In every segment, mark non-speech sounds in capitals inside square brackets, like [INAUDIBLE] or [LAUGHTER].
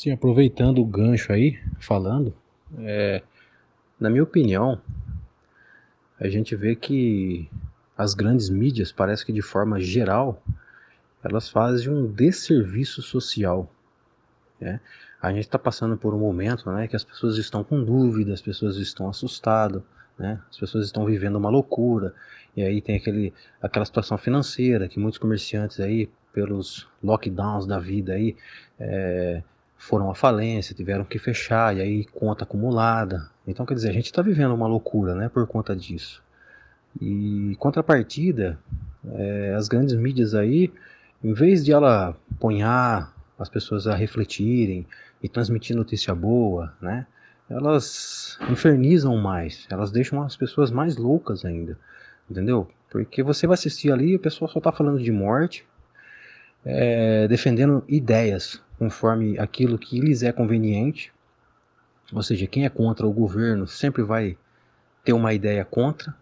Sim, aproveitando o gancho aí, falando, é, na minha opinião, a gente vê que as grandes mídias, parece que de forma geral, elas fazem um desserviço social. Né? A gente está passando por um momento né, que as pessoas estão com dúvidas, as pessoas estão assustadas, né? as pessoas estão vivendo uma loucura, e aí tem aquele, aquela situação financeira que muitos comerciantes aí, pelos lockdowns da vida aí, é, foram à falência, tiveram que fechar, e aí conta acumulada. Então, quer dizer, a gente está vivendo uma loucura né, por conta disso. E contrapartida, é, as grandes mídias aí, em vez de ela ponhar as pessoas a refletirem e transmitir notícia boa, né, elas infernizam mais, elas deixam as pessoas mais loucas ainda, entendeu? Porque você vai assistir ali e o pessoal só está falando de morte, é, defendendo ideias conforme aquilo que lhes é conveniente. Ou seja, quem é contra o governo sempre vai ter uma ideia contra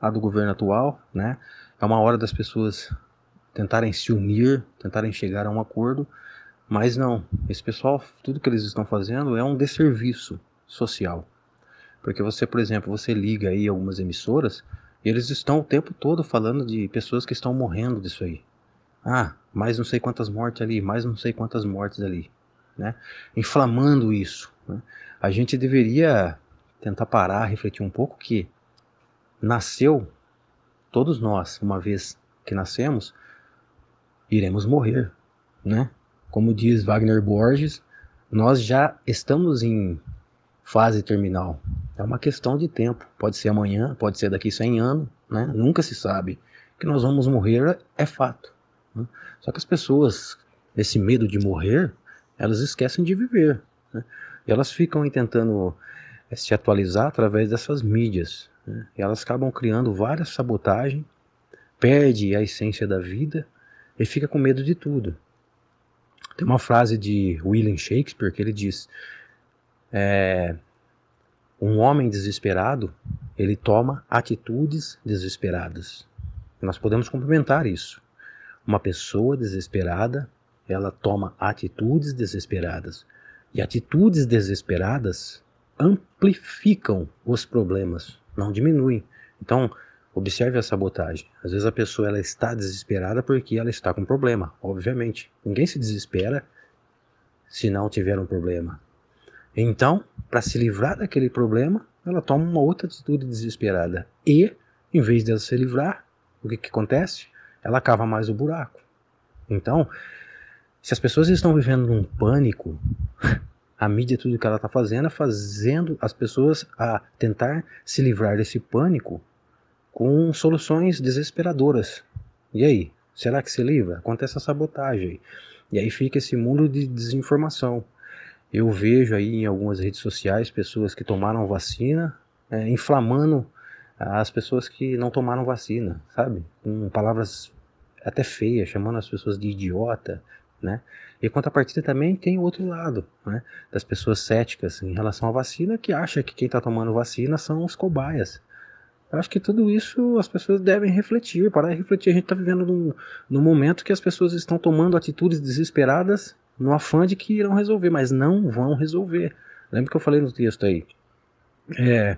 a do governo atual, né? É uma hora das pessoas tentarem se unir, tentarem chegar a um acordo, mas não. Esse pessoal, tudo que eles estão fazendo é um desserviço social. Porque você, por exemplo, você liga aí algumas emissoras e eles estão o tempo todo falando de pessoas que estão morrendo disso aí. Ah, mais não sei quantas mortes ali, mais não sei quantas mortes ali, né? Inflamando isso. Né? A gente deveria tentar parar, refletir um pouco que nasceu, todos nós, uma vez que nascemos, iremos morrer, né? Como diz Wagner Borges, nós já estamos em fase terminal. É uma questão de tempo. Pode ser amanhã, pode ser daqui 100 anos, né? Nunca se sabe. Que nós vamos morrer é fato. Né? Só que as pessoas, esse medo de morrer, elas esquecem de viver. Né? E elas ficam tentando eh, se atualizar através dessas mídias. Né? E elas acabam criando várias sabotagens, perde a essência da vida e fica com medo de tudo. Tem uma frase de William Shakespeare que ele diz: é, um homem desesperado ele toma atitudes desesperadas. Nós podemos complementar isso. Uma pessoa desesperada, ela toma atitudes desesperadas. E atitudes desesperadas amplificam os problemas, não diminuem. Então, observe a sabotagem. Às vezes a pessoa ela está desesperada porque ela está com problema, obviamente. Ninguém se desespera se não tiver um problema. Então, para se livrar daquele problema, ela toma uma outra atitude desesperada. E, em vez dela se livrar, o que, que acontece? Ela cava mais o buraco. Então, se as pessoas estão vivendo num pânico, [LAUGHS] a mídia, tudo que ela está fazendo é fazendo as pessoas a tentar se livrar desse pânico com soluções desesperadoras. E aí? Será que se livra? Acontece a sabotagem. E aí fica esse mundo de desinformação. Eu vejo aí em algumas redes sociais pessoas que tomaram vacina é, inflamando as pessoas que não tomaram vacina, sabe? Com palavras até feias, chamando as pessoas de idiota, né? E contrapartida também tem o outro lado, né? Das pessoas céticas em relação à vacina que acha que quem está tomando vacina são os cobaias. Eu acho que tudo isso as pessoas devem refletir, parar de refletir. A gente está vivendo num, num momento que as pessoas estão tomando atitudes desesperadas no afã de que irão resolver, mas não vão resolver. Lembra que eu falei no texto aí? É,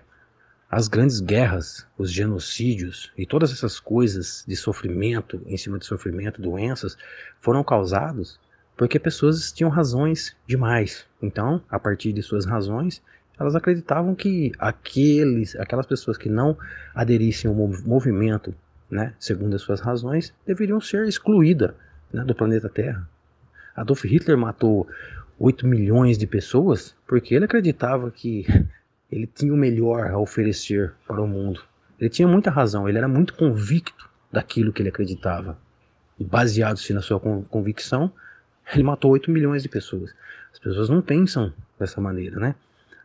as grandes guerras, os genocídios e todas essas coisas de sofrimento, em cima de sofrimento, doenças, foram causados porque pessoas tinham razões demais. Então, a partir de suas razões, elas acreditavam que aqueles, aquelas pessoas que não aderissem ao movimento, né, segundo as suas razões, deveriam ser excluídas né, do planeta Terra. Adolf Hitler matou 8 milhões de pessoas porque ele acreditava que ele tinha o melhor a oferecer para o mundo. Ele tinha muita razão, ele era muito convicto daquilo que ele acreditava. E baseado-se na sua convicção, ele matou 8 milhões de pessoas. As pessoas não pensam dessa maneira, né?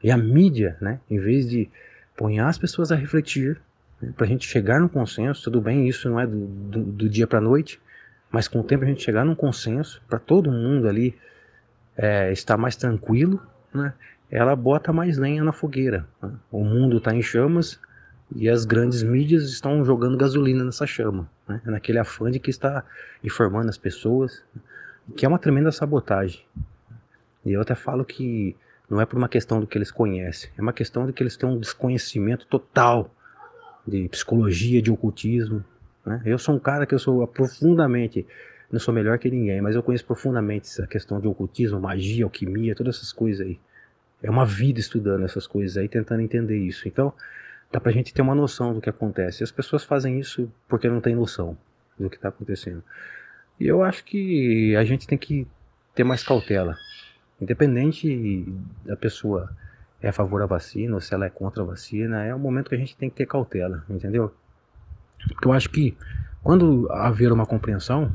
E a mídia, né, em vez de pôr as pessoas a refletir, né, para a gente chegar num consenso, tudo bem, isso não é do, do, do dia para a noite, mas com o tempo a gente chegar num consenso, para todo mundo ali é, estar mais tranquilo, né? Ela bota mais lenha na fogueira. Né? O mundo está em chamas e as grandes mídias estão jogando gasolina nessa chama, né? naquele afã de que está informando as pessoas, que é uma tremenda sabotagem. E eu até falo que não é por uma questão do que eles conhecem, é uma questão de que eles têm um desconhecimento total de psicologia, de ocultismo. Né? Eu sou um cara que eu sou profundamente, não sou melhor que ninguém, mas eu conheço profundamente essa questão de ocultismo, magia, alquimia, todas essas coisas aí. É uma vida estudando essas coisas aí, tentando entender isso. Então, dá pra gente ter uma noção do que acontece. As pessoas fazem isso porque não tem noção do que está acontecendo. E eu acho que a gente tem que ter mais cautela. Independente da pessoa é a favor da vacina ou se ela é contra a vacina, é o momento que a gente tem que ter cautela, entendeu? Porque eu acho que quando haver uma compreensão,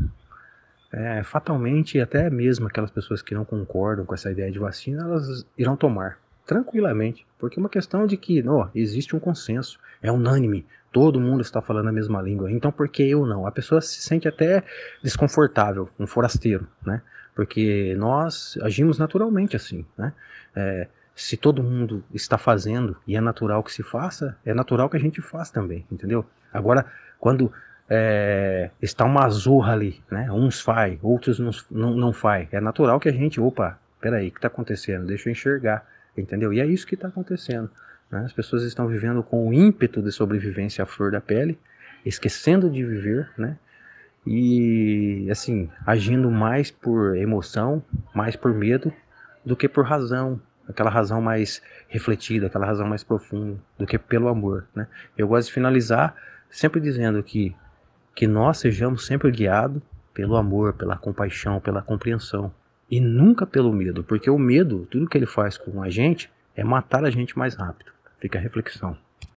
é, fatalmente até mesmo aquelas pessoas que não concordam com essa ideia de vacina, elas irão tomar tranquilamente, porque é uma questão de que não, existe um consenso, é unânime, todo mundo está falando a mesma língua, então por que eu não? A pessoa se sente até desconfortável, um forasteiro, né? Porque nós agimos naturalmente assim, né? É, se todo mundo está fazendo e é natural que se faça, é natural que a gente faça também, entendeu? Agora, quando é, está uma zorra ali, né? Uns faz, outros não, não, não faz. É natural que a gente, opa, peraí, o que está acontecendo? Deixa eu enxergar, entendeu? E é isso que está acontecendo. Né? As pessoas estão vivendo com o ímpeto de sobrevivência à flor da pele, esquecendo de viver, né? E assim, agindo mais por emoção, mais por medo do que por razão, aquela razão mais refletida, aquela razão mais profunda, do que pelo amor, né? Eu gosto de finalizar sempre dizendo que que nós sejamos sempre guiados pelo amor, pela compaixão, pela compreensão e nunca pelo medo, porque o medo, tudo que ele faz com a gente é matar a gente mais rápido. Fica a reflexão.